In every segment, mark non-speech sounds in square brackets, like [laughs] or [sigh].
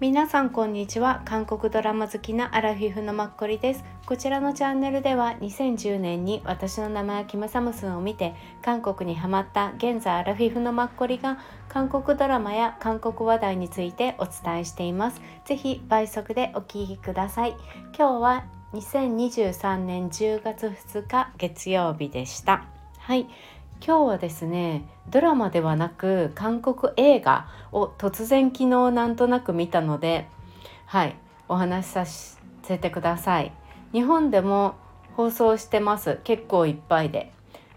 皆さんこんにちは。韓国ドラマ好きなアラフィフのマッコリです。こちらのチャンネルでは2010年に私の名前はキムサムスンを見て韓国にハマった現在アラフィフのマッコリが韓国ドラマや韓国話題についてお伝えしています。ぜひ倍速でお聞きください。今日は2023年10月2日月曜日でした。はい。今日はですねドラマではなく韓国映画を突然昨日なんとなく見たのではいお話しさせてください。日本でも放送してます。結構いっぱいで。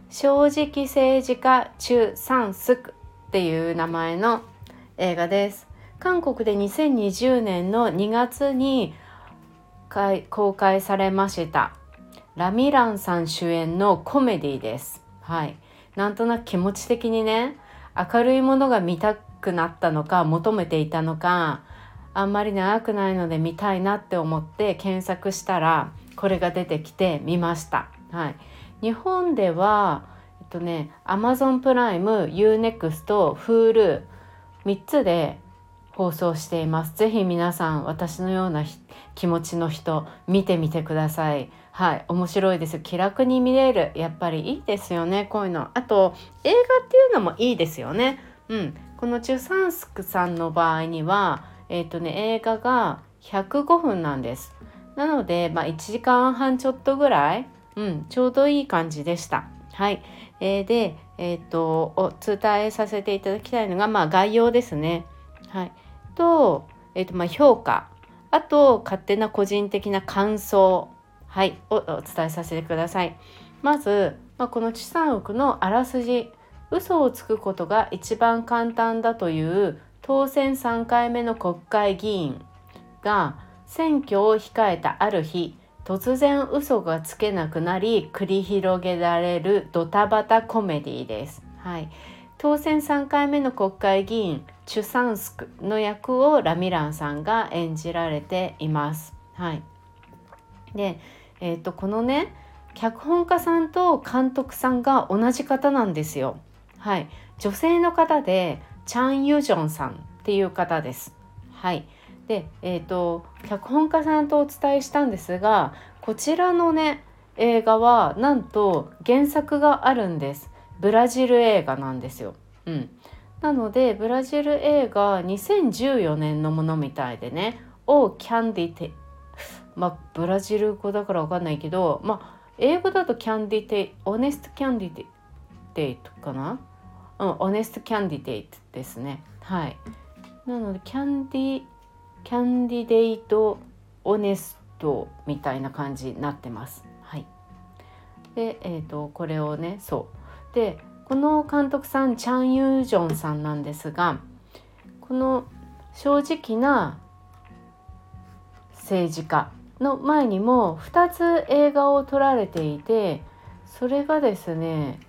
正直政治家中三スクっていう名前の映画です。韓国で2020年の2月に公開されました。ラミランさん主演のコメディです。はい。なんとなく気持ち的にね明るいものが見たくなったのか求めていたのかあんまり長くないので見たいなって思って検索したらこれが出てきて見ました。はい、日本ではえっとね Amazon プライム UNEXT Hulu 3つで放送しています。ぜひ皆さん私のような気持ちの人見てみてください。はい面白いです気楽に見れる。やっぱりいいですよねこういうの。あと映画っていうのもいいですよね。うん。このチュサンスクさんの場合にはえっ、ー、とね映画が105分なんです。なのでまあ1時間半ちょっとぐらいうんちょうどいい感じでした。はい、えー、でえっ、ー、とお伝えさせていただきたいのがまあ概要ですね。はい。と,、えーとまあ、評価。あと勝手な個人的な感想。はいをお伝えさせてくださいまず、まあ、この地産億のあらすじ嘘をつくことが一番簡単だという当選3回目の国会議員が選挙を控えたある日突然嘘がつけなくなり繰り広げられるドタバタコメディです。はい、当選3回目の国会議員チュサンスクの役をラミランさんが演じられています。はい、でえーと、このね脚本家さんと監督さんが同じ方なんですよ。はい、女性の方でチャン・ユジョンさんっていう方です。はい、で、えーと、脚本家さんとお伝えしたんですがこちらのね映画はなんと原作があるんです。ブラジル映画なんですよ。うん、なのでブラジル映画2014年のものみたいでね「オー・キャンディテまあブラジル語だから分かんないけどまあ英語だとキャンディテイオネストキャンディテイトかな？うんオネストキャンディテイトですね。はい。なのでキャンディキャンディデイトオネストみたいな感じになってます。はい。でえっ、ー、とこれをねそう。でこの監督さんチャン・ユージョンさんなんですがこの正直な政治家。の前にも2つ映画を撮られていてそれがですね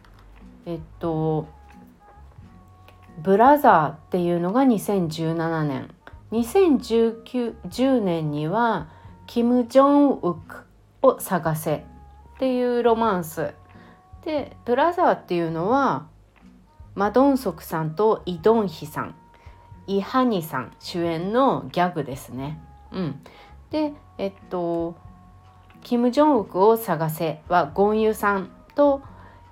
えっと「ブラザー」っていうのが2017年。2019年には「キム・ジョンウクを探せ」っていうロマンス。で「ブラザー」っていうのはマドンソクさんとイ・ドンヒさん。イ・ハニさん主演のギャグですね。うん、でえっと「キム・ジョンウクを探せ」はゴンユさんと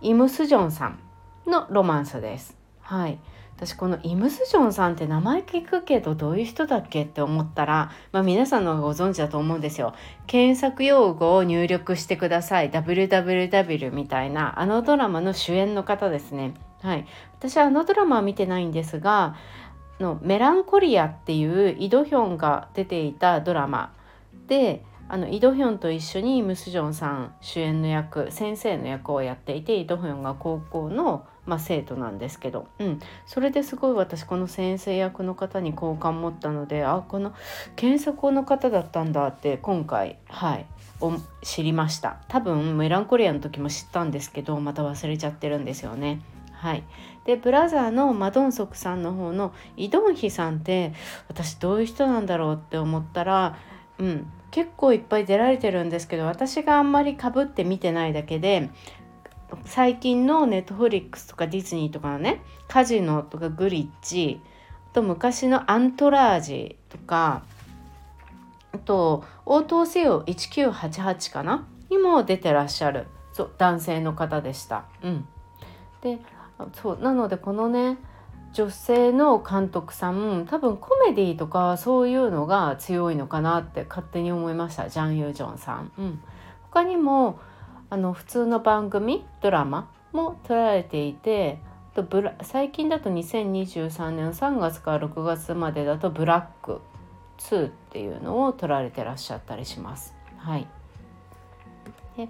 イム・スジョンさんのロマンスです。はい、私このイム・スジョンさんって名前聞くけどどういう人だっけって思ったら、まあ、皆さんのご存知だと思うんですよ。検索用語を入力してください www みたいなあのドラマの主演の方ですね。はい、私はあのドラマは見てないんですがのメランコリアっていうイドヒョンが出ていたドラマであのイ・ドヒョンと一緒にムスジョンさん主演の役先生の役をやっていてイ・ドヒョンが高校の、まあ、生徒なんですけど、うん、それですごい私この先生役の方に好感持ったのであこの検索の方だったんだって今回はい知りました。多分メランコリアの時も知ったんですけどまた忘れちゃってるんですよね。はい、でブラザーのマドンソクさんの方のイ・ドンヒさんって私どういう人なんだろうって思ったら、うん、結構いっぱい出られてるんですけど私があんまりかぶって見てないだけで最近のネットフリックスとかディズニーとかのねカジノとかグリッチと昔のアントラージとかあと応答せよ1988かな？にも出てらっしゃる。そう男性の方でした。うん、でそうなのでこのね女性の監督さん多分コメディとかそういうのが強いのかなって勝手に思いましたジャン・ユージョンさん。うん、他にもあの普通の番組ドラマも撮られていてとブラ最近だと2023年3月から6月までだと「ブラック2」っていうのを撮られてらっしゃったりします。はい、で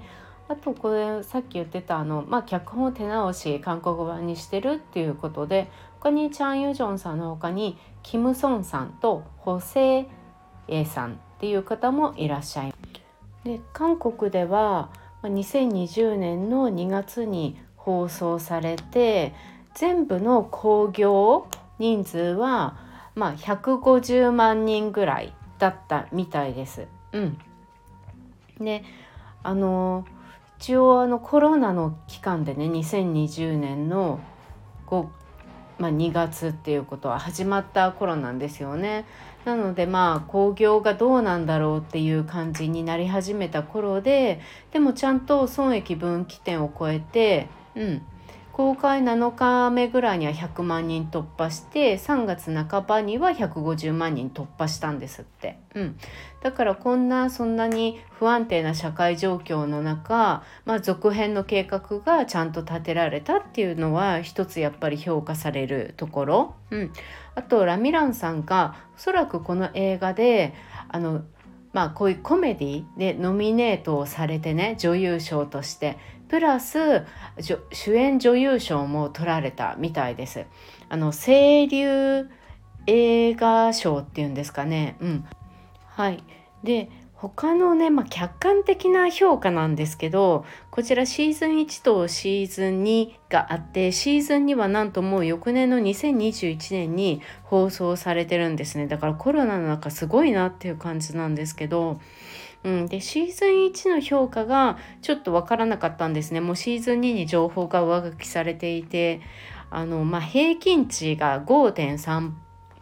あとこれさっき言ってたあの、まあ、脚本を手直し韓国版にしてるっていうことで他にチャン・ユジョンさんの他にキム・ソンさんとホセイさんっていう方もいらっしゃいます。で韓国では2020年の2月に放送されて全部の興行人数は、まあ、150万人ぐらいだったみたいです。うん、であの一応あのコロナの期間でね2020年の、まあ、2月っていうことは始まった頃なんですよね。なのでまあ興行がどうなんだろうっていう感じになり始めた頃ででもちゃんと損益分岐点を超えて、うん、公開7日目ぐらいには100万人突破して3月半ばには150万人突破したんですって、うん、だからこんなそんなに不安定な社会状況の中、まあ、続編の計画がちゃんと立てられたっていうのは一つやっぱり評価されるところ、うん、あとラミランさんがおそらくこの映画であのまあこういうコメディでノミネートをされてね女優賞としてプラス主演女優賞も取られたみたいです。あの清流映画賞っていうんですかね。うん、はいで他のね、まあ、客観的な評価なんですけどこちらシーズン1とシーズン2があってシーズン2はなんともう翌年の2021年に放送されてるんですねだからコロナの中すごいなっていう感じなんですけどうん、でシーズン1の評価がちょっと分からなかったんですね。もうシーズン2に情報が上書きされていてあの、まあ、平均値が5.3っ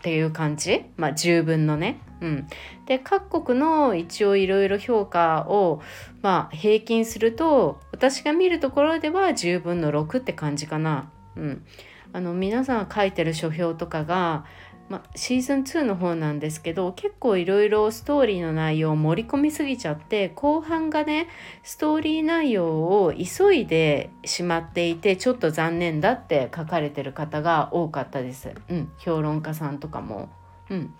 ていう感じ、まあ、十分のね。うん、で各国の一応いろいろ評価を、まあ、平均すると私が見るところでは10分の6って感じかな。うん、あの皆さん書いてる書評とかがまシーズン2の方なんですけど結構いろいろストーリーの内容を盛り込みすぎちゃって後半がねストーリー内容を急いでしまっていてちょっと残念だって書かれてる方が多かったです。うん、評論家さんとかも。うん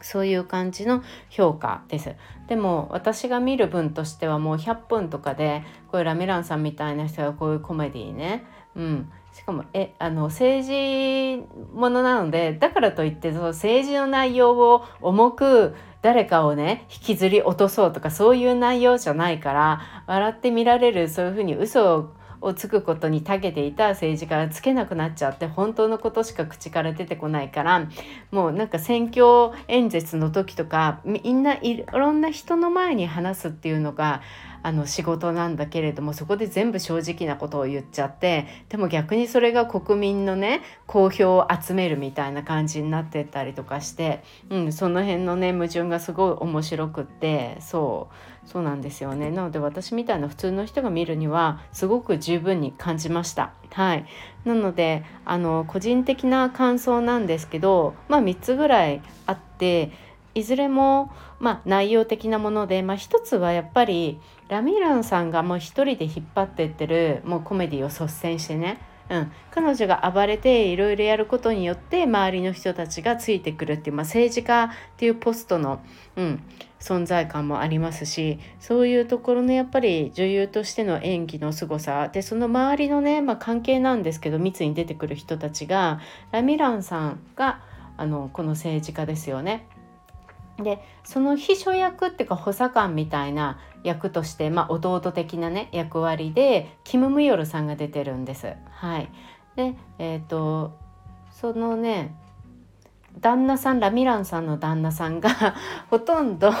そういう感じの評価です。でも私が見る分としてはもう100分とかでこういうラミランさんみたいな人がこういうコメディーね、うん、しかもえあの政治ものなのでだからといってその政治の内容を重く誰かをね引きずり落とそうとかそういう内容じゃないから笑って見られるそういうふうに嘘ををつくことに長けていた政治家がつけなくなっちゃって本当のことしか口から出てこないからもうなんか選挙演説の時とかみんないろんな人の前に話すっていうのがあの仕事なんだけれどもそこで全部正直なことを言っちゃってでも逆にそれが国民のね好評を集めるみたいな感じになってったりとかして、うん、その辺のね矛盾がすごい面白くってそう。そうなんですよね。なので私みたいな普通の人が見るにはすごく十分に感じました。はい、なのであの個人的な感想なんですけどまあ3つぐらいあっていずれも、まあ、内容的なもので、まあ、一つはやっぱりラミランさんがもう一人で引っ張ってってるもうコメディを率先してね、うん、彼女が暴れていろいろやることによって周りの人たちがついてくるっていう、まあ、政治家っていうポストの、うん、存在感もありますしそういうところのやっぱり女優としての演技の凄さでその周りのね、まあ、関係なんですけど密に出てくる人たちがラミランさんがあのこの政治家ですよね。でその秘書役っていうか補佐官みたいな役として、まあ、弟的なね役割でキム・ムヨルさんが出てるんです。はい、でえ、ー、とそのね旦那さんラミランさんの旦那さんが [laughs] ほとんど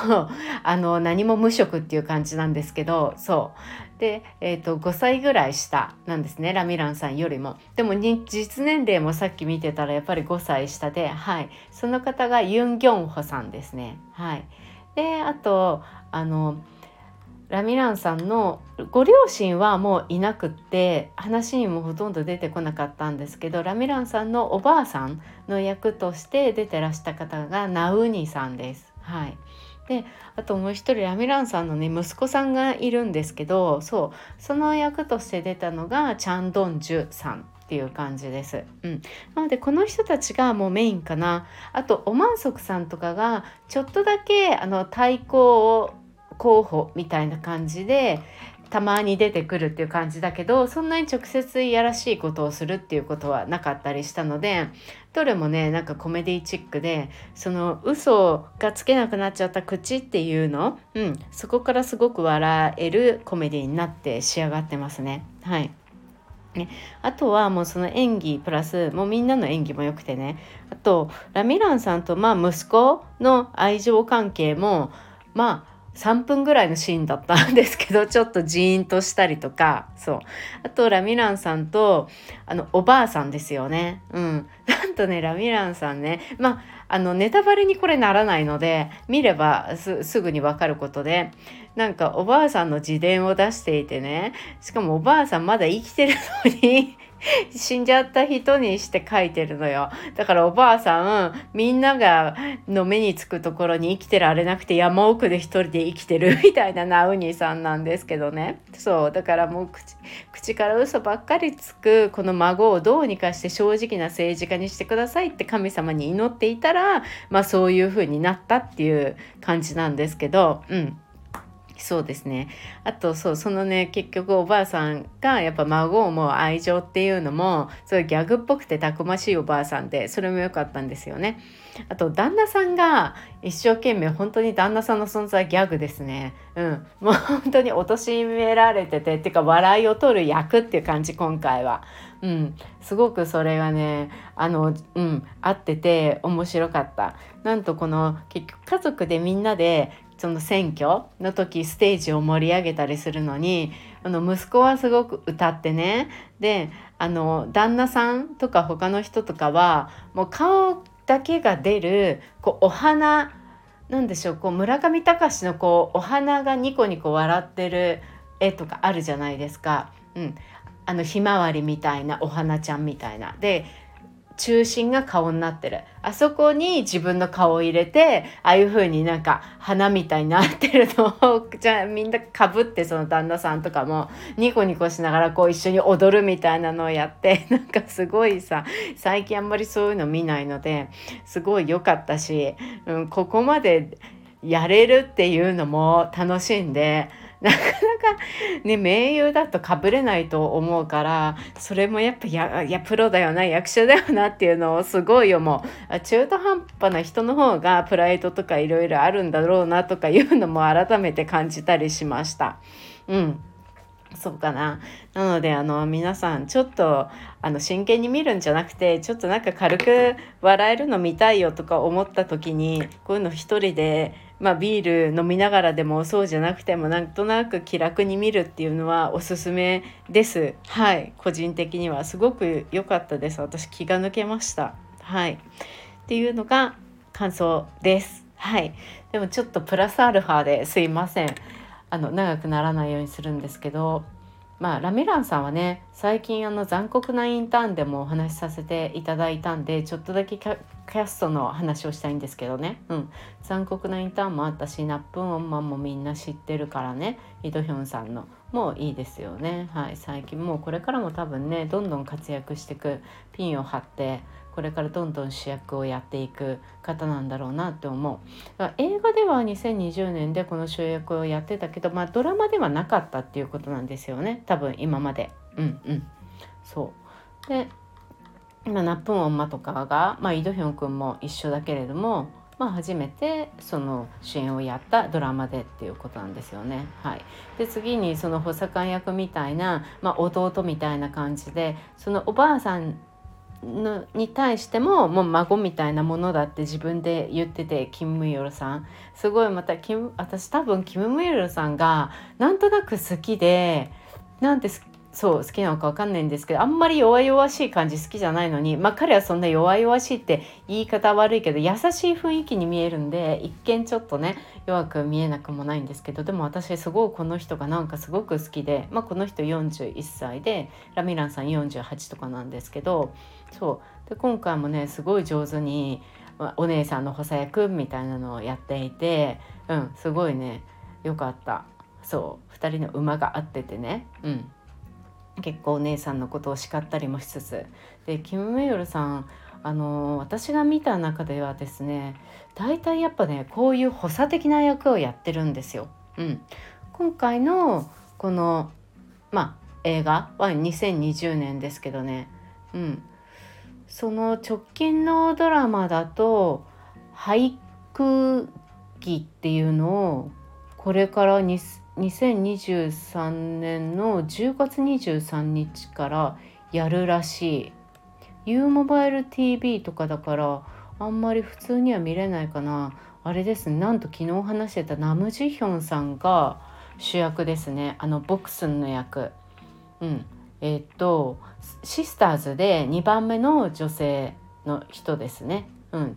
あの何も無職っていう感じなんですけどそうで、えーと、5歳ぐらい下なんですねラミランさんよりも。でも実年齢もさっき見てたらやっぱり5歳下で、はい、その方がユン・ギョンホさんですね。はい、であとあのラミランさんのご両親はもういなくって話にもほとんど出てこなかったんですけどラミランさんのおばあさんの役として出てらした方がナウニさんです。はい、であともう一人ラミランさんのね息子さんがいるんですけどそうその役として出たのがチャン・ドンジュさんっていう感じです。うん、なのでこの人たちがもうメインかな。あとオマンソクさんとかがちょっとだけあの対抗を候補みたいな感じでたまに出てくるっていう感じだけどそんなに直接いやらしいことをするっていうことはなかったりしたのでどれもねなんかコメディチックでその嘘がつけなくなっちゃった口っていうの、うん、そこからすごく笑えるコメディになって仕上がってますね。はいね、あとはもうその演技プラスもうみんなの演技も良くてねあとラミランさんとまあ息子の愛情関係もまあ3分ぐらいのシーンだったんですけど [laughs] ちょっとジーンとしたりとかそう。あとラミランさんとあのおばあさんですよね。うん。なんとねラミランさんねまあのネタバレにこれならないので見ればすぐに分かることでなんかおばあさんの自伝を出していてねしかもおばあさんまだ生きてるのに死んじゃった人にして書いてるのよ。だからおばあさんみんながの目につくところに生きてられなくて山奥で一人で生きてるみたいなナウニさんなんですけどね。そうだからもう口口から嘘ばっかりつくこの孫をどうにかして正直な政治家にしてくださいって神様に祈っていたらまあそういう風になったっていう感じなんですけど。うん。そうですねあとそうそのね結局おばあさんがやっぱ孫をもう愛情っていうのもそういうギャグっぽくてたくましいおばあさんでそれも良かったんですよね。あと旦那さんが一生懸命本当に旦那さんの存在ギャグですね。うん、もう本当に貶められててっていうか笑いを取る役っていう感じ今回は。うん、すごくそれがねあの、うん、合ってて面白かった。なんとこの結局家族でみんなでその選挙の時ステージを盛り上げたりするのにあの息子はすごく歌ってねであの旦那さんとか他の人とかはもう顔だけが出るこうお花なんでしょうこう村上隆のこうお花がニコニコ笑ってる絵とかあるじゃないですか。うん、あのひまわりみたいなお花ちゃんみたいな。で中心が顔になってるあそこに自分の顔を入れてああいう風になんか花みたいになってるのをじゃあみんなかぶってその旦那さんとかもニコニコしながらこう一緒に踊るみたいなのをやって [laughs] なんかすごいさ最近あんまりそういうの見ないのですごい良かったし、うん、ここまでやれるっていうのも楽しんで。なかなかね名優だとかぶれないと思うからそれもやっぱややプロだよな役者だよなっていうのをすごい思う中途半端な人の方がプライドとかいろいろあるんだろうなとかいうのも改めて感じたりしました。うんそうかな。なのであの皆さんちょっとあの真剣に見るんじゃなくてちょっとなんか軽く笑えるの見たいよとか思った時にこういうの一人でまあ、ビール飲みながらでもそうじゃなくてもなんとなく気楽に見るっていうのはおすすめです。はい。個人的にはすごく良かったです。私気が抜けました。はい。っていうのが感想です。はい。でもちょっとプラスアルファですいません。あの長くならないようにするんですけど。まあ、ラミランさんはね最近あの残酷なインターンでもお話しさせていただいたんでちょっとだけキャストの話をしたいんですけどね、うん、残酷なインターンもあったしナップンオンマンもみんな知ってるからね。イドヒョンさんの。もういいですよね。はい。最近もうこれからも多分ねどんどん活躍していくピンを張ってこれからどんどん主役をやっていく方なんだろうなって思う。だから映画では2020年でこの主役をやってたけど、まあ、ドラマではなかったっていうことなんですよね。多分今まで。うんうん。そう。で今ナップンオンマとかが、まあ、イ・ドヒョン君も一緒だけれどもまあ、初めてその主演をやったドラマでっていうことなんですよね。はい、で次にその補佐官役みたいな、まあ、弟みたいな感じでそのおばあさんに対してももう孫みたいなものだって自分で言っててキム・ムヨルさん。すごいまたキム私多分キム・ムヨルさんがなんとなく好きでなんてそう好きなのか分かんないんですけどあんまり弱々しい感じ好きじゃないのにまあ彼はそんな弱々しいって言い方悪いけど優しい雰囲気に見えるんで一見ちょっとね弱く見えなくもないんですけどでも私すごいこの人がなんかすごく好きで、まあ、この人41歳でラミランさん48とかなんですけどそう。で今回もねすごい上手にお姉さんの補佐役みたいなのをやっていてうんすごいねよかった。そう。2人の馬が合っててね。うん。結構お姉さんのことを叱ったりもしつつ。でキム・メヨルさんあの私が見た中ではですね大体やっぱねこういう補佐的な役をやってるんですよ。うん、今回のこの、まあ、映画は2020年ですけどね、うん、その直近のドラマだと「俳句儀」っていうのをこれから2023年の10月23日からやるらしい。U モバイル TV とかだからあんまり普通には見れないかな。あれですね。なんと昨日話してたナムジヒョンさんが主役ですね。あのボクスンの役。うん。えー、っとシスターズで2番目の女性の人ですね。うん。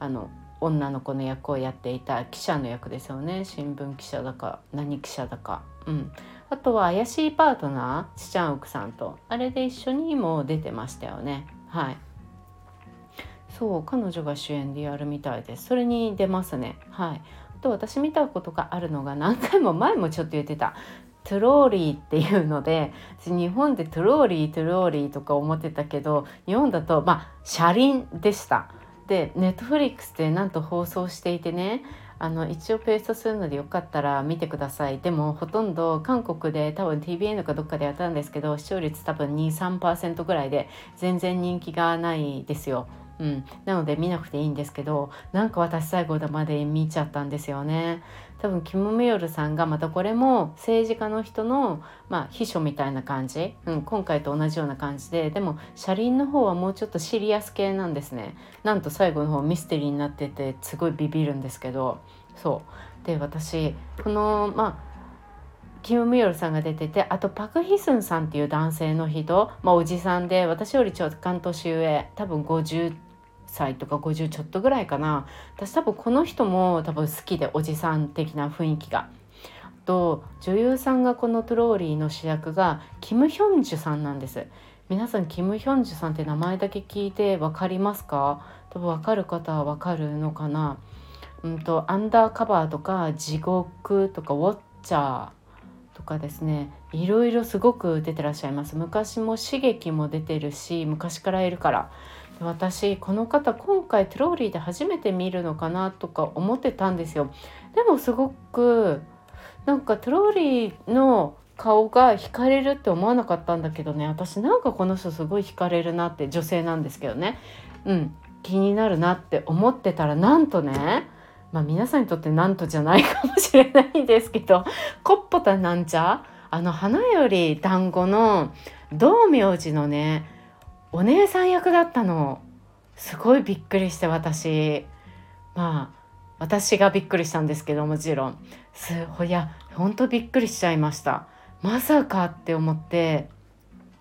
あの女の子の役をやっていた記者の役ですよね。新聞記者だか何記者だか。うん、あとは怪しいパートナーチチャンウクさんと。あれで一緒にも出てましたよね。はい。そう彼女が主演でやるみたいです。それに出ますね。はい。あと私見たことがあるのが何回も前もちょっと言ってた。 Trolley っていうので日本で Trolley Trolley とか思ってたけど日本だとまあ車輪でした。でネットフリックスでなんと放送していてねあの一応ペーストするのでよかったら見てくださいでもほとんど韓国で多分 tvN かどっかでやったんですけど視聴率多分23%ぐらいで全然人気がないですよ。うん、なので見なくていいんですけどなんか私最後まで見ちゃったんですよね。多分キム・ミヨルさんがまたこれも政治家の人の、まあ、秘書みたいな感じ、うん、今回と同じような感じで。でも車輪の方はもうちょっとシリアス系なんですね。なんと最後の方ミステリーになっててすごいビビるんですけど。そう。で私このまあキム・ミヨルさんが出ててあとパク・ヒスンさんっていう男性の人、まあ、おじさんで私よりちょっと年上多分50歳とか50ちょっとぐらいかな。私多分この人も多分好きでおじさん的な雰囲気が。と女優さんがこのトローリーの主役がキム・ヒョンジュさんなんです。皆さんキム・ヒョンジュさんって名前だけ聞いて分かりますか？多分分かる方は分かるのかな？うんとアンダーカバーとか地獄とかウォッチャーとかですねいろいろすごく出てらっしゃいます。昔も刺激も出てるし昔からいるから。私この方今回トローリーで初めて見るのかなとか思ってたんですよ。でもすごくなんかトローリーの顔が惹かれるって思わなかったんだけどね。私なんかこの人すごい惹かれるなって女性なんですけどね。うん。気になるなって思ってたらなんとねまあ皆さんにとってなんとじゃないかもしれないんですけどコッポタなんちゃあの花より団子の道明寺のねお姉さん役だったのすごいびっくりして私。まあ私がびっくりしたんですけどもちろん。すいやほんとびっくりしちゃいました。まさかって思って。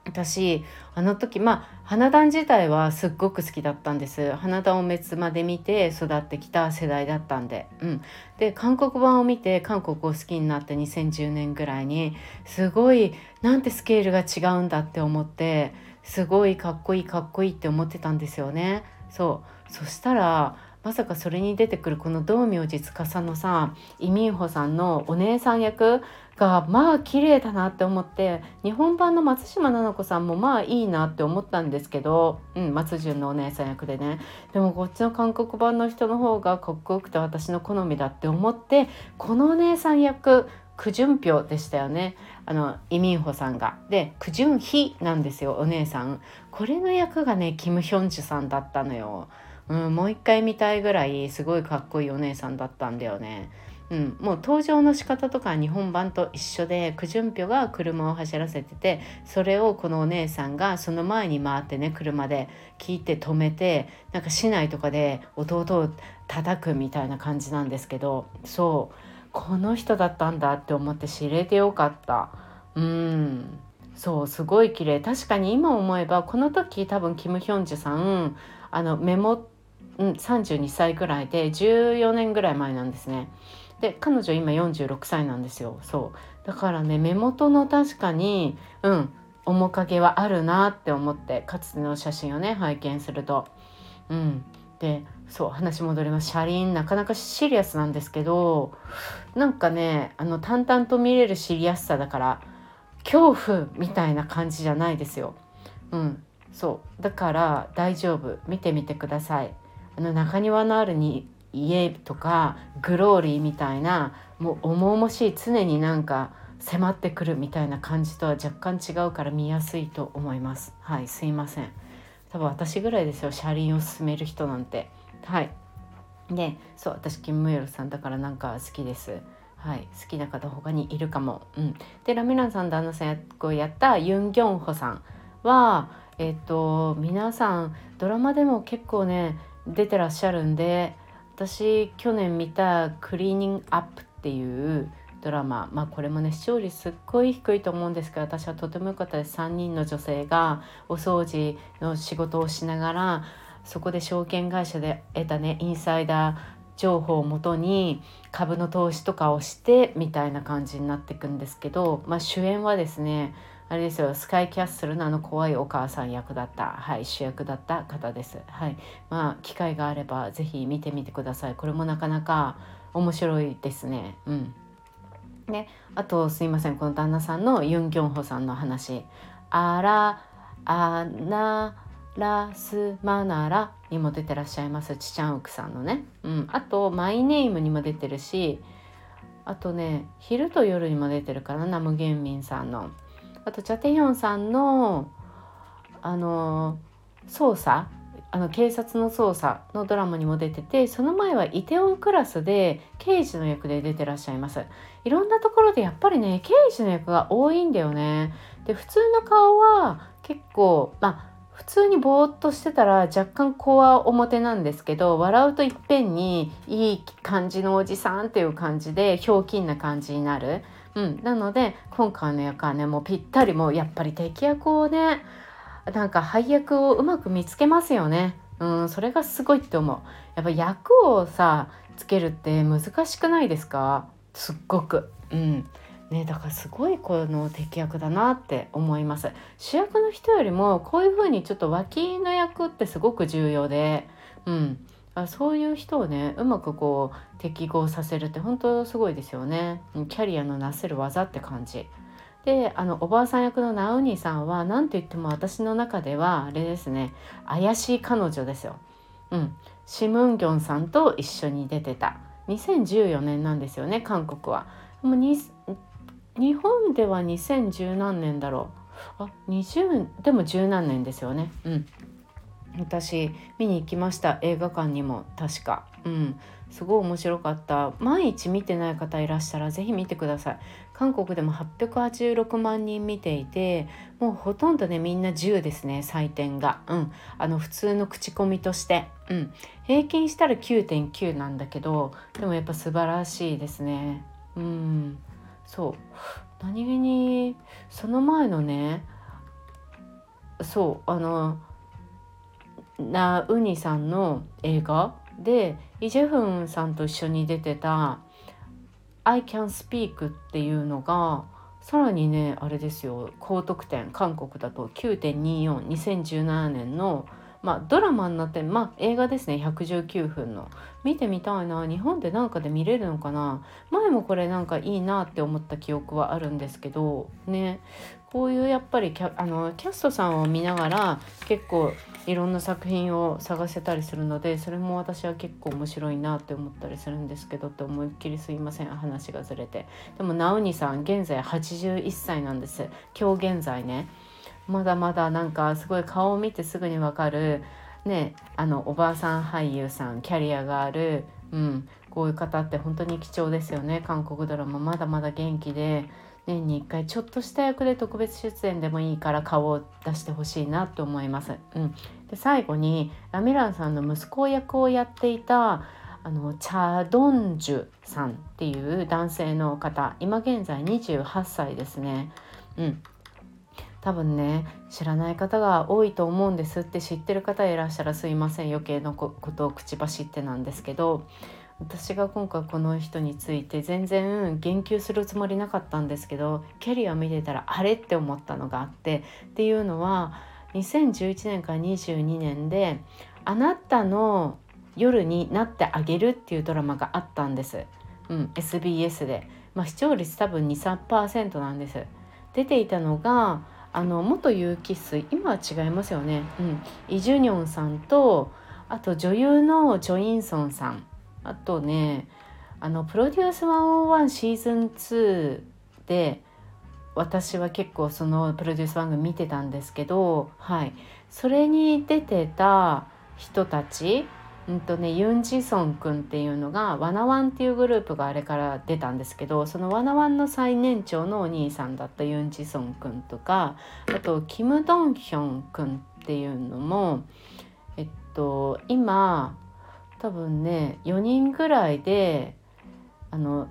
私あの時まあ花壇自体はすっごく好きだったんです。花壇を滅まで見て育ってきた世代だったんで、うん、で韓国版を見て韓国を好きになって2010年ぐらいにすごいなんてスケールが違うんだって思ってすごいかっこいいかっこいいって思ってたんですよね。そう。そしたらまさかそれに出てくるこの道明寺司のさイ・ミンホさんのお姉さん役がまあ綺麗だなって思って日本版の松島菜々子さんもまあいいなって思ったんですけど、うん、松潤のお姉さん役でねでもこっちの韓国版の人の方がかっこよくて私の好みだって思ってこのお姉さん役クジュンピョでしたよねあのイ・ミンホさんが。でクジュンヒなんですよお姉さん。これの役がねキム・ヒョンジュさんだったのよ。うん、もう一回見たいぐらいすごいかっこいいお姉さんだったんだよね。うん、もう登場の仕方とか日本版と一緒でクジュンピョが車を走らせててそれをこのお姉さんがその前に回ってね車で聞いて止めてなんか市内とかで弟を叩くみたいな感じなんですけどそうこの人だったんだって思って知れてよかった。うん。そうすごい綺麗。確かに今思えばこの時多分キム・ヒョンジュさんあのメモ、うん、32歳ぐらいで14年ぐらい前なんですね。で彼女今46歳なんですよ。そう。だからね目元の確かにうん面影はあるなって思ってかつての写真をね拝見すると。うん。でそう話戻ります。車輪なかなかシリアスなんですけどなんかねあの淡々と見れるシリアスさだから恐怖みたいな感じじゃないですよ。うん、そう。だから大丈夫。見てみてください。あの中庭のあるに家とかグローリーみたいなもう重々しい常になんか迫ってくるみたいな感じとは若干違うから見やすいと思います。はいすいません。多分私ぐらいですよ車輪を進める人なんて。はい。でそう私キム・ムヨルさんだからなんか好きです。はい、好きな方他にいるかも。うん、でラミランさん旦那さん役をやったユン・ギョンホさんは、えっと、皆さんドラマでも結構ね出てらっしゃるんで私去年見た「クリーニングアップ」っていうドラマまあこれもね視聴率すっごい低いと思うんですけど私はとても良かったです。3人の女性がお掃除の仕事をしながらそこで証券会社で得たねインサイダー情報をもとに株の投資とかをしてみたいな感じになっていくんですけど、まあ、主演はですねあれですよ。スカイキャッスルのあの怖いお母さん役だった、はい、主役だった方です。はい、まあ機会があれば是非見てみてください。これもなかなか面白いですね。うん。ね、あとすいません。この旦那さんのユン・ギョンホさんの話。あらあなラスマナラにも出てらっしゃいます。チチャンウクさんのね、うん、あとマイネームにも出てるし。あとね昼と夜にも出てるからナムゲンミンさんの。あとチャテヒョンさんのあの捜査あの警察の捜査のドラマにも出ててその前はイテオンクラスで刑事の役で出てらっしゃいますいろんなところでやっぱりね刑事の役が多いんだよねで普通の顔は結構まあ普通にぼーっとしてたら若干こわ表なんですけど笑うといっぺんにいい感じのおじさんっていう感じでひょうきんな感じになる。うん、なので今回の役はねもうぴったりもうやっぱり敵役をねなんか配役をうまく見つけますよね。うん、それがすごいって思う。やっぱ役をさつけるって難しくないですか？すっごく。うん。ね、だからすごいこの敵役だなって思います主役の人よりもこういう風にちょっと脇の役ってすごく重要で、うん、あそういう人をねうまくこう適合させるって本当すごいですよね。キャリアのなせる技って感じ。であのおばあさん役のナウニーさんは何と言っても私の中ではあれですね。怪しい彼女ですよ。うん、シムンギョンさんと一緒に出てた。2014年なんですよね韓国は。もう日本では2010何年だろう。あ20でも十何年ですよね。うん。私見に行きました。映画館にも確か。うん。すごい面白かった。毎日見てない方いらっしたら是非見てください。韓国でも886万人見ていてもうほとんどねみんな10ですね採点が。うん。あの普通の口コミとして。うん。平均したら9.9なんだけどでもやっぱ素晴らしいですね。うん。そう。何気にその前のねそうあのなウニさんの映画でイ・ジェフンさんと一緒に出てた「I can speak」っていうのがさらにねあれですよ高得点韓国だと9.242017年の「まあ、ドラマになってまあ映画ですね119分の。見てみたいな日本でなんかで見れるのかな。前もこれなんかいいなって思った記憶はあるんですけどね。こういうやっぱりキャあのキャストさんを見ながら結構いろんな作品を探せたりするのでそれも私は結構面白いなって思ったりするんですけどって思いっきりすいません。話がずれて。でも直ニさん現在81歳なんです。今日現在ねまだまだなんかすごい顔を見てすぐにわかるねあのおばあさん俳優さんキャリアがあるうん、こういう方って本当に貴重ですよね。韓国ドラマまだまだ元気で。年に1回ちょっとした役で特別出演でもいいから顔を出してほしいなと思います。うん、で最後にラミランさんの息子役をやっていたあのチャドンジュさんっていう男性の方。今現在28歳ですね。うん、多分ね知らない方が多いと思うんですって知ってる方いらっしゃらすいません。余計なことを口走ってなんですけど。私が今回この人について全然言及するつもりなかったんですけどキャリア見てたらあれって思ったのがあってっていうのは2011年から22年で「あなたの夜になってあげる」っていうドラマがあったんです、うん、SBS で、まあ、視聴率多分23%なんです。出ていたのがあの元有機水今は違いますよね、うん、イ・ジュニョンさんとあと女優のチョ・インソンさん。あとねあのプロデュース101シーズン2で私は結構そのプロデュース番組見てたんですけど、はい、それに出てた人たちうんとね、ユン・ジソン君っていうのがワナワンっていうグループがあれから出たんですけどそのワナワンの最年長のお兄さんだったユン・ジソン君とかあとキム・ドンヒョン君っていうのもえっと今多分ね4人ぐらいであの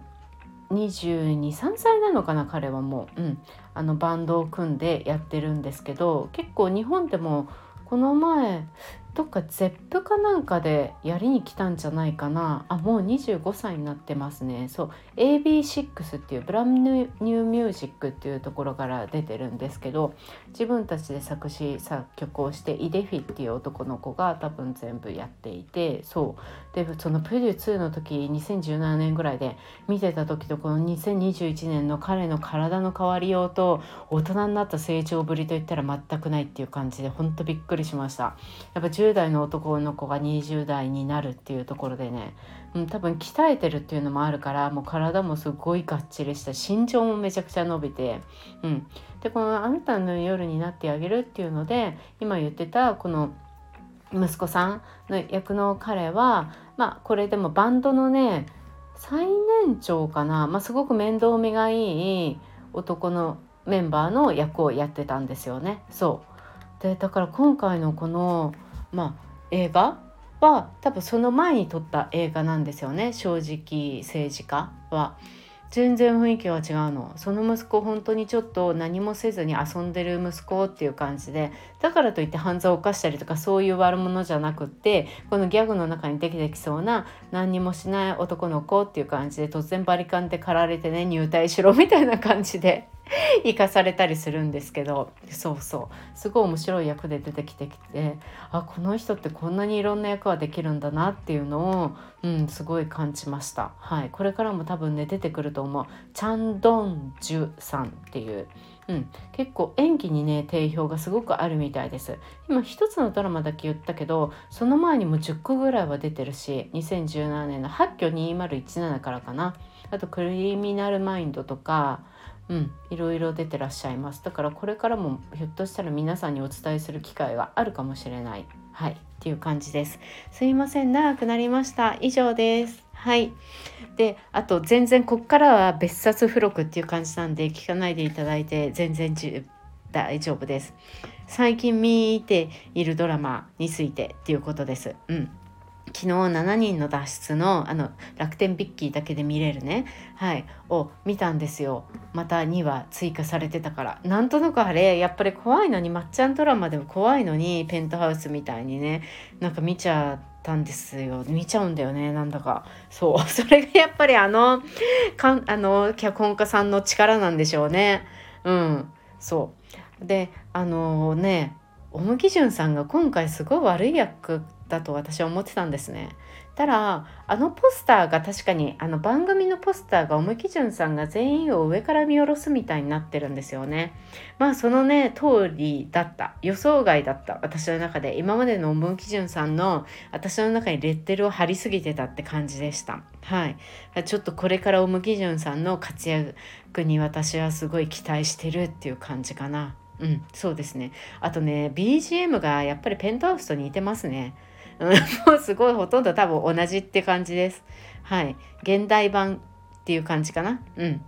223歳なのかな彼はもう、うん、あのバンドを組んでやってるんですけど結構日本でもこの前どっかゼップかなんかでやりに来たんじゃないかな。あもう25歳になってますね。そう。AB6 っていうブランニューミュージックっていうところから出てるんですけど自分たちで作詞作曲をしてイデフィっていう男の子が多分全部やっていてそう。でそのプリュー2の時2017年ぐらいで見てた時とこの2021年の彼の体の変わりようと大人になった成長ぶりといったら全くないっていう感じでほんとびっくりしました。やっぱ10代の男の子が20代になるっていうところでね、うん、多分鍛えてるっていうのもあるからもう体もすごいがっちりした身長もめちゃくちゃ伸びて、うん、でこの「あなたの夜になってあげる」っていうので今言ってたこの息子さんの役の彼はまあこれでもバンドのね最年長かな、まあ、すごく面倒見がいい男のメンバーの役をやってたんですよね。そう。でだから今回のこのまあ、映画は多分その前に撮った映画なんですよね正直政治家は。全然雰囲気は違うのその息子本当にちょっと何もせずに遊んでる息子っていう感じでだからといって犯罪を犯したりとかそういう悪者じゃなくってこのギャグの中にできてきそうな何にもしない男の子っていう感じで突然バリカンで駆られてね入隊しろみたいな感じで [laughs] 生かされたりするんですけど。そうそう。すごい面白い役で出てきてきて。あこの人ってこんなにいろんな役はできるんだなっていうのを、うん、すごい感じました。はい、これからも多分ね出てくると思う。チャン・ドンジュさんっていう。うん、結構演技にね定評がすごくあるみたいです。今一つのドラマだけ言ったけどその前にも10個ぐらいは出てるし2017年の「発挙2017」からかな。あと「クリミナルマインド」とかうん、いろいろ出てらっしゃいます。だからこれからもひょっとしたら皆さんにお伝えする機会があるかもしれない。はい。っていう感じです。すいません。長くなりました。以上です。はい。であと全然こっからは別冊付録っていう感じなんで聞かないでいただいて全然大丈夫です。最近見ているドラマについてっていうことです。うん。昨日7人の脱出のあの楽天ビッキーだけで見れるね。はい。を見たんですよ。また2話追加されてたから。なんとなくあれやっぱり怖いのにまっちゃんドラマでも怖いのにペントハウスみたいにねなんか見ちゃったんですよ。見ちゃうんだよねなんだか。そう。[laughs] それがやっぱりあのかんあの脚本家さんの力なんでしょうね。うん。そう。であのねオムギジュンさんが今回すごい悪い役だと私は思ってたんですね。ただあのポスターが確かにあの番組のポスターがオム基準さんが全員を上から見下ろすみたいになってるんですよね。まあそのね通りだった予想外だった私の中で今までのオム基準さんの私の中にレッテルを貼りすぎてたって感じでした。はい、ちょっとこれからオム基準さんの活躍に私はすごい期待してるっていう感じかな。うん、そうですね。あとね、BGM がやっぱりペントハウスと似てますね。もうすごいほとんど多分同じって感じです。はい。現代版っていう感じかな。うん。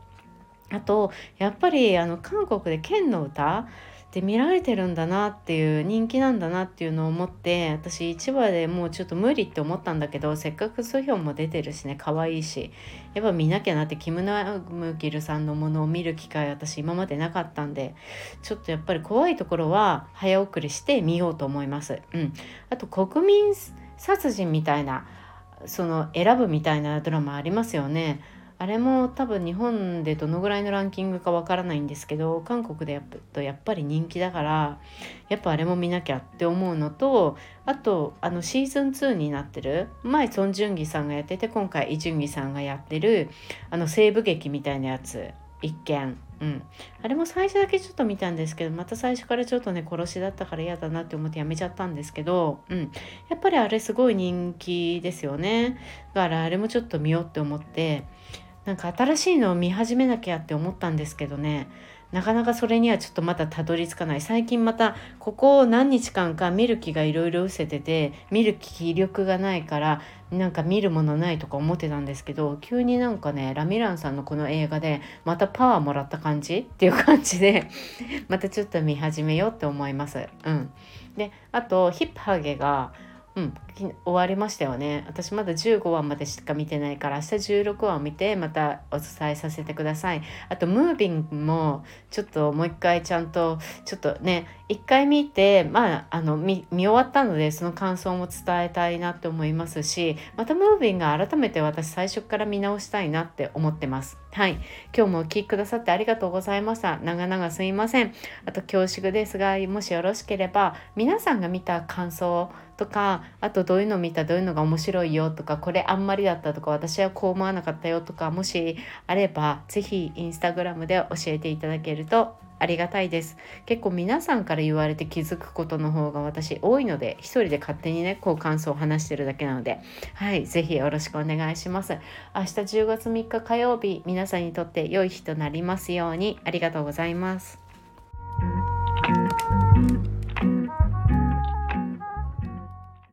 あとやっぱりあの韓国で剣の歌で見られてるんだなっていう人気なんだなっていうのを思って私市場でもうちょっと無理って思ったんだけどせっかくソヒョンも出てるしね可愛いしやっぱ見なきゃなってキム・ナムギルさんのものを見る機会私今までなかったんでちょっとやっぱり怖いところは早送りして見ようと思います。うん、あと国民殺人みたいなその選ぶみたいなドラマありますよね。あれも多分日本でどのぐらいのランキングかわからないんですけど韓国でやっとやっぱり人気だからやっぱあれも見なきゃって思うのとあとあのシーズン2になってる前ソン・ジュンギさんがやってて今回イ・ジュンギさんがやってるあの西部劇みたいなやつ一見うん、あれも最初だけちょっと見たんですけどまた最初からちょっとね殺しだったから嫌だなって思ってやめちゃったんですけど、うん、やっぱりあれすごい人気ですよね。だからあれもちょっと見ようって思ってなんか新しいのを見始めなきゃって思ったんですけどね。なかなかそれにはちょっとまだたどり着かない。最近またここ何日間か見る気がいろいろ失せてて見る気力がないからなんか見るものないとか思ってたんですけど急になんかねラミランさんのこの映画でまたパワーもらった感じっていう感じで [laughs] またちょっと見始めようって思います。うん、であとヒップハゲがうん、終わりましたよね。私まだ15話までしか見てないから明日16話を見てまたお伝えさせてください。あとムービングもちょっともう一回ちゃんとちょっとね一回見てまああの見終わったのでその感想も伝えたいなって思いますしまたムービング改めて私最初から見直したいなって思ってます。はい。今日もお聴きくださってありがとうございました。長々すいません。あと恐縮ですがもしよろしければ皆さんが見た感想をとかあとどういうの見たどういうのが面白いよとかこれあんまりだったとか私はこう思わなかったよとかもしあれば是非インスタグラムで教えていただけるとありがたいです。結構皆さんから言われて気づくことの方が私多いので一人で勝手にねこう感想を話してるだけなのではい是非よろしくお願いします。明日10月3日火曜日皆さんにとって良い日となりますようにありがとうございます。